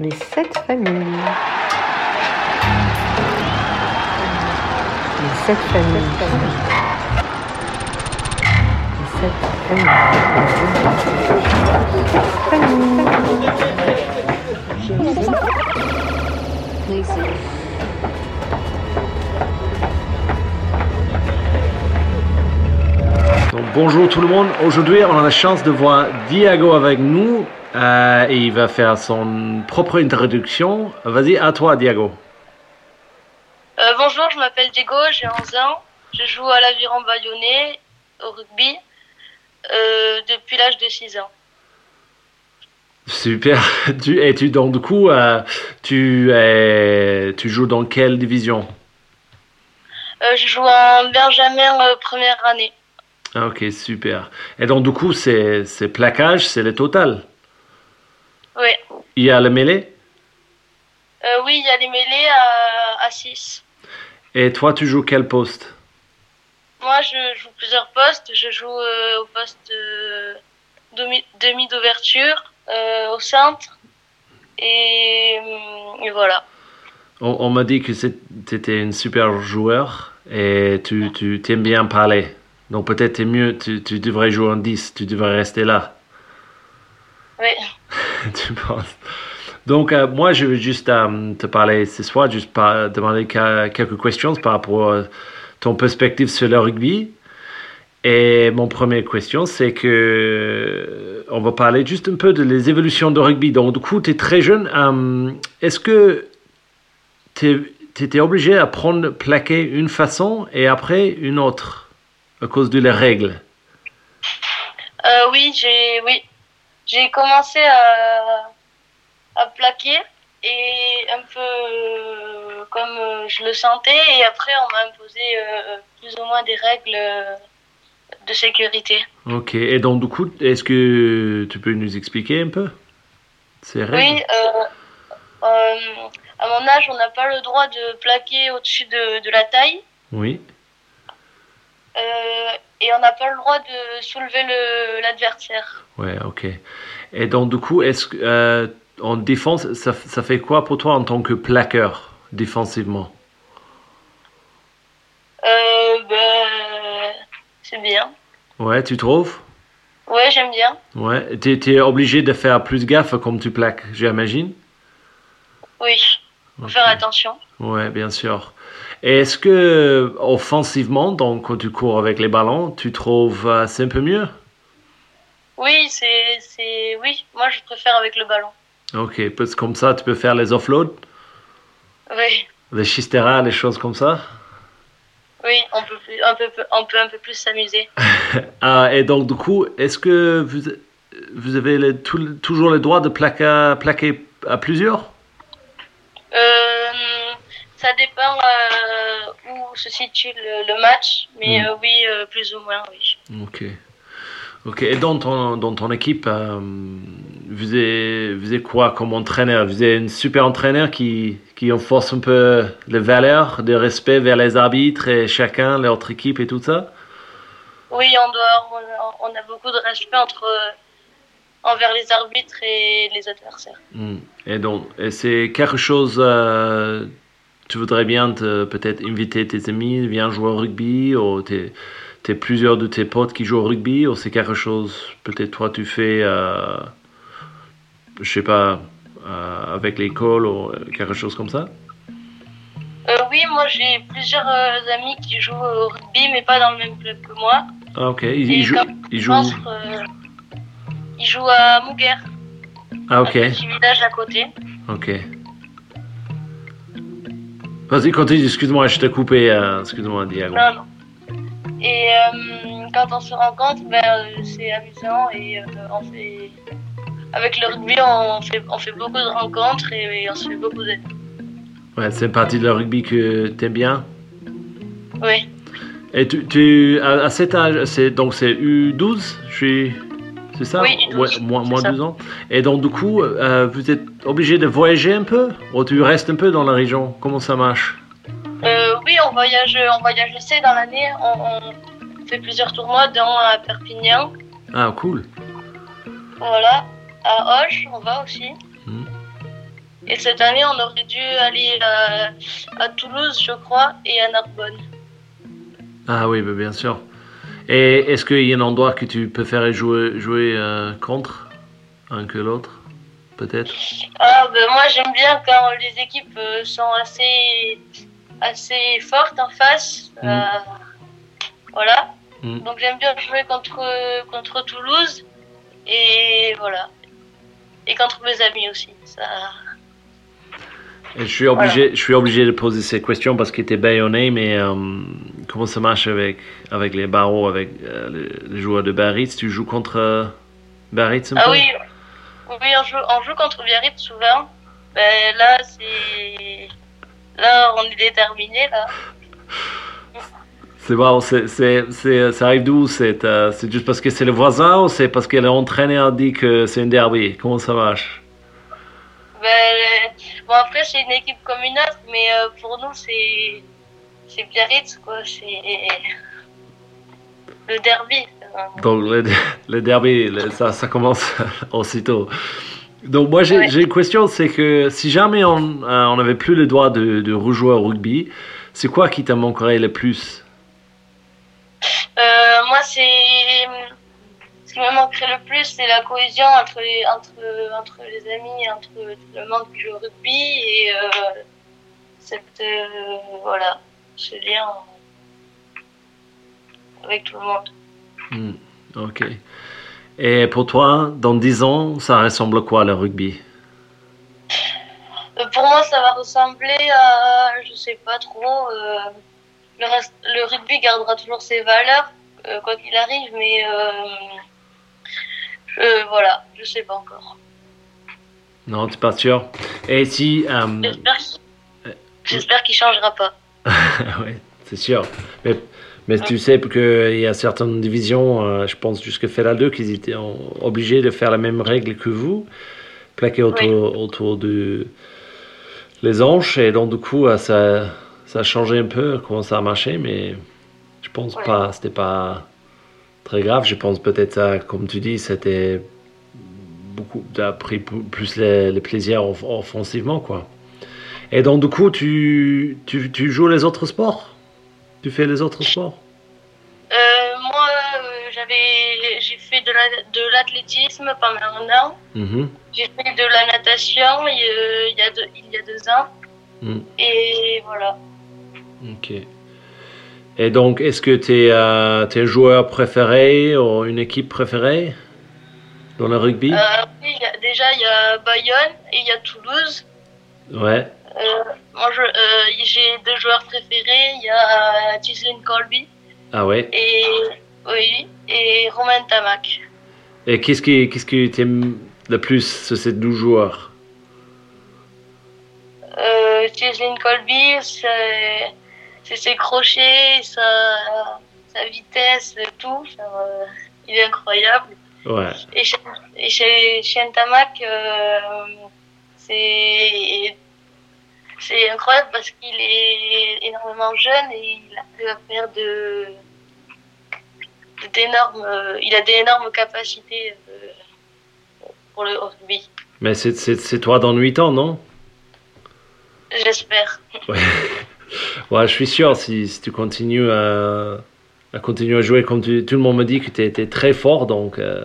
Les sept familles. Les sept familles. Les sept familles. Familles. Donc, bonjour tout le monde. Aujourd'hui, on a la chance de voir Diago avec nous euh, et il va faire son propre introduction. Vas-y, à toi, Diago. Euh, bonjour, je m'appelle Diego, j'ai 11 ans. Je joue à l'Aviron Bayonnais au rugby euh, depuis l'âge de 6 ans. Super. Tu, et tu, donc, du coup, tu, es, tu joues dans quelle division? Je joue en Benjamin première année. Ah, Ok, super. Et donc, du coup, c'est plaquage, c'est le total? Oui. Il y a le mêlée? Euh, oui, il y a les mêlées à, à 6. Et toi, tu joues quel poste? Moi, je joue plusieurs postes. Je joue euh, au poste euh, demi, d'ouverture, au centre. Et, et voilà. On, on m'a dit que tu étais une super joueur et tu, tu t'aimes bien parler. Donc peut-être t'es mieux, tu, tu devrais jouer en 10, tu devrais rester là. Oui. tu penses Donc euh, moi je veux juste euh, te parler ce soir, juste par, demander que- quelques questions par rapport à ton perspective sur le rugby. Et mon première question, c'est que on va parler juste un peu de les évolutions de rugby. Donc du coup, tu es très jeune. euh, Est-ce que tu étais obligé à prendre plaquer une façon et après une autre à cause de les règles? Oui, j'ai oui. J'ai commencé à, à plaquer et un peu euh, comme euh, je le sentais et après on m'a imposé euh, plus ou moins des règles de sécurité. Ok, et donc du coup, est-ce que tu peux nous expliquer un peu ces règles? Oui, euh, euh, à mon âge, on n'a pas le droit de plaquer au-dessus de, de la taille Oui. euh, et on n'a pas le droit de soulever le- l'adversaire. Ouais, ok. Et donc du coup, est-ce que euh, en défense, ça, ça fait quoi pour toi en tant que plaqueur défensivement? Euh, ben, c'est bien. Ouais, tu trouves? Ouais, j'aime bien. Ouais, t'es, t'es obligé de faire plus gaffe comme tu plaques, j'imagine? Oui, faut faire attention. Ouais, bien sûr. Et est-ce que offensivement, donc quand tu cours avec les ballons, tu trouves euh, c'est un peu mieux? Oui, c'est, oui, moi je préfère avec le ballon. Ok, parce que comme ça, tu peux faire les offloads, Oui, les chisteras, les choses comme ça? oui, on peut, plus, un peu, on peut un peu plus s'amuser. Ah, et donc, du coup, est-ce que vous, vous avez le- tout- toujours le droit de plaquer, plaquer à plusieurs? Euh, ça dépend euh, où se situe le, le match, mais Mm. euh, oui, euh, plus ou moins, oui. Ok. Ok, et dans ton, dans ton équipe, vous, êtes, vous quoi comme entraîneur? Vous êtes un super entraîneur qui, qui enforce un peu les valeurs de respect vers les arbitres et chacun, l'autre équipe et tout ça? Oui, on, doit, on, a, on a beaucoup de respect entre, envers les arbitres et les adversaires. Hmm. Et donc, et c'est quelque chose, tu voudrais bien te- peut-être inviter tes amis, viens jouer au rugby, ou t'es, t'es plusieurs de tes potes qui jouent au rugby, ou c'est quelque chose, peut-être toi tu fais, euh, je sais pas, euh, avec l'école, ou quelque chose comme ça? Euh, oui, moi j'ai plusieurs euh, amis qui jouent au rugby, mais pas dans le même club que moi. Ah ok, ils, jouent, ils jouent, euh, ils jouent à Mouguer, ah ok, un petit village à côté. ok. Vas-y, continue, excuse-moi, je t'ai coupé, euh, excuse-moi, Diago. Non, non. Et euh, quand on se rencontre, ben, euh, c'est amusant et on fait. Avec le rugby, on fait, on fait beaucoup de rencontres et, et on se fait beaucoup d'amis. Ouais, c'est une partie de le rugby que t'aimes bien? Oui, Et tu, tu à, à cet âge, c'est donc c'est U12, je suis, c'est ça Oui, U12, Ouais, moins, moins ça. 12 ans. Et donc du coup, euh, vous êtes obligé de voyager un peu ou tu restes un peu dans la région Comment ça marche Euh, oui on, voyage, on voyage assez dans l'année. On, on fait plusieurs tournois, dont à Perpignan. Ah cool. Voilà. À Auch, on va aussi. Mhm. Et cette année, on aurait dû aller à, à Toulouse, je crois, et à Narbonne. Ah oui, bah, bien sûr. Et est-ce qu'il y a un endroit que tu préfères jouer, jouer euh, contre un que l'autre Peut-être? Ah, ben moi j'aime bien quand les équipes euh, sont assez, assez fortes en face. Mm. Euh, voilà. Mm. Donc j'aime bien jouer contre, contre Toulouse. Et voilà. Et contre mes amis aussi. Ça... Et je suis obligé, je suis obligé de poser ces questions parce qu'il était bayonné, mais euh, comment ça marche avec, avec les barreaux, avec euh, les, les joueurs de Biarritz? Tu joues contre euh, Biarritz un Ah peu? oui, oui on, joue, on joue contre Biarritz souvent. Ben là, c'est. Là, on est déterminé là. C'est bon, ça arrive d'où c'est, euh, c'est juste parce que c'est le voisin ou c'est parce que l'entraîneur dit que c'est un derby? Comment ça marche? Ben, bon, après, c'est une équipe comme une autre, mais euh, pour nous, c'est. C'est Biarritz, quoi. C'est. Le derby. Donc le, le derby, ça, ça commence aussitôt. Donc moi j'ai, Ouais. une question, c'est que si jamais on euh, on n'avait plus le droit de, de rejouer au rugby, c'est quoi qui te manquerait le plus? Euh, moi, c'est. Ce qui me manquerait le plus, c'est la cohésion entre les, entre, entre les amis, entre tout le monde qui joue au rugby et euh, cette. euh, voilà, ce lien avec tout le monde. Hmm, Ok. Et pour toi, dans 10 ans, ça ressemble à quoi le rugby? Euh, pour moi, ça va ressembler à. Je sais pas trop. le, reste, le rugby gardera toujours ses valeurs, quoi qu'il arrive, mais. Euh, voilà, je sais pas encore. Non, tu n'es pas sûr Et si... euh, J'espère qu'il- J'espère qu'il changera pas. oui, c'est sûr. Mais, mais tu sais qu'il y a certaines divisions, euh, je pense jusque FELA 2, qu'ils étaient en- obligés de faire la même règle que vous, plaquer autour, autour de les hanches, et donc du coup, euh, ça, ça a changé un peu comment ça a marché, mais je pense Ouais. pas, c'était pas très grave. Je pense peut-être ça, comme tu dis, c'était beaucoup, tu as pris plus les, les plaisirs off- offensivement, quoi. Et donc, du coup, tu, tu, tu joues les autres sports? Tu fais les autres sports? Euh, moi, euh, j'avais, j'ai fait de, la, de l'athlétisme pendant un an. Mhm. J'ai fait de la natation il, y a- il y a deux, il y a deux ans. Mm. Et voilà. Ok. Et donc, est-ce que tu es, un joueur préféré ou une équipe préférée dans le rugby? Euh, oui, il y a- déjà, il y a Bayonne et il y a Toulouse. Ouais. Euh, moi, euh, j'ai deux joueurs préférés. Il y a Ghislaine Colby Ah ouais? et, oui, et Romain Tamac. Et qu'est-ce qui qu'est-ce que tu aimes le plus sur ces 12 joueurs? Euh, Ghislaine Colby, c'est, c'est ses crochets, sa, sa vitesse, tout. Euh, il est incroyable. Ouais. Et chez, et chez, chez Ntamak, euh, c'est, c'est incroyable parce qu'il est énormément jeune et il arrive à faire de, d'énormes, il a d'énormes capacités euh, pour le rugby. Mais c'est toi dans 8 ans, non? J'espère. Ouais. Ouais, je suis sûr, si, si tu continues à, à continuer à jouer comme tu- tout le monde me dit que tu étais très fort, donc euh,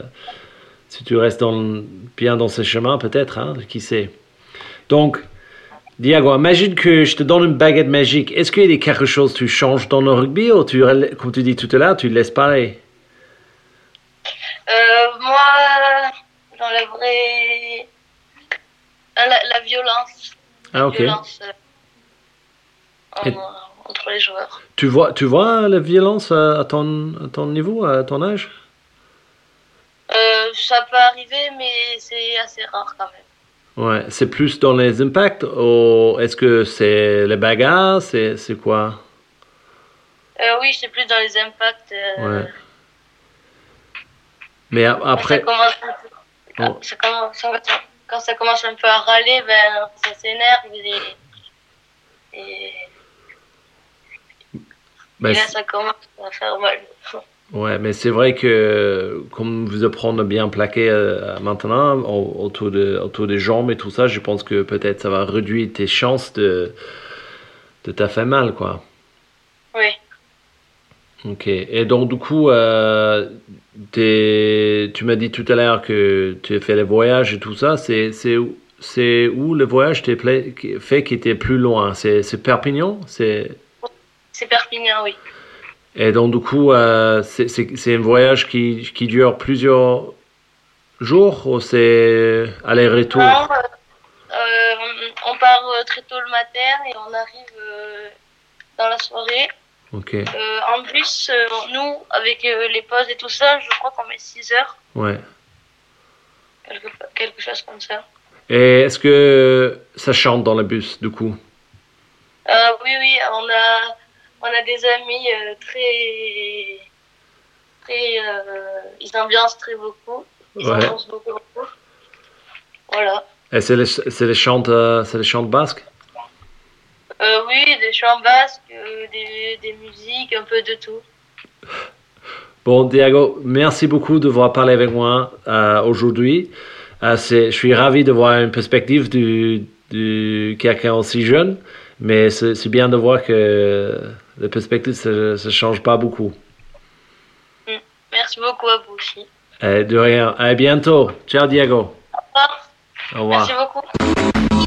si tu restes dans, bien dans ce chemin, peut-être, hein, qui sait. Donc, Diago, imagine que je te donne une baguette magique. Est-ce qu'il y a quelque chose que tu changes dans le rugby ou tu, comme tu dis tout à l'heure, tu le laisses pareil Euh, moi, j'enlèverais la, la violence. Ah, ok. violence euh, en- entre les joueurs. Tu vois, tu vois la violence à, à ton, à ton niveau, à ton âge? Euh, ça peut arriver, mais c'est assez rare quand même. Ouais, c'est plus dans les impacts ou est-ce que c'est les bagarres C'est c'est quoi? Euh, oui, c'est plus dans les impacts. euh, Ouais. Mais a- quand après, ça peu- Oh. ça commence, quand ça commence un peu à râler, ben, ça s'énerve et, et, là, c'est- ça commence à faire mal. Ouais, mais c'est vrai que comme vous apprenez bien plaquer euh, maintenant au- autour, de, autour des jambes et tout ça, je pense que peut-être ça va réduire tes chances de, de te faire mal, quoi. Oui. Ok. Et donc, du coup, euh, tu m'as dit tout à l'heure que tu as fait les voyages et tout ça. C'est, c'est, où- c'est où le voyage t'es fait qui était plus loin? C'est, c'est Perpignan? C'est... C'est Perpignan, oui. Et donc, du coup, euh, c'est, un voyage qui, qui dure plusieurs jours ou c'est aller-retour? Non, euh, on part euh, très tôt le matin et on arrive euh, dans la soirée. Ok. Euh, en bus, nous, avec les pauses et tout ça, je crois qu'on met 6 heures, Ouais. quelque, quelque chose comme ça. Et est-ce que ça chante dans le bus, du coup? Oui, oui, on a, on a des amis euh, très. très euh, ils ambiancent très beaucoup. Ils Ouais. ambiancent beaucoup, beaucoup. Voilà. Et c'est les, c'est les chants, euh, c'est les basques? Euh, oui, des chants basques, euh, des, des musiques, un peu de tout. Bon, Diago, merci beaucoup de voir parler avec moi euh, aujourd'hui. Je suis ravi de voir une perspective du, du quelqu'un aussi jeune, mais c'est bien de voir que la perspective ne se, change pas beaucoup. Merci beaucoup à vous aussi. Euh, de rien. À bientôt. Ciao, Diago. Au revoir. Au revoir. Merci beaucoup.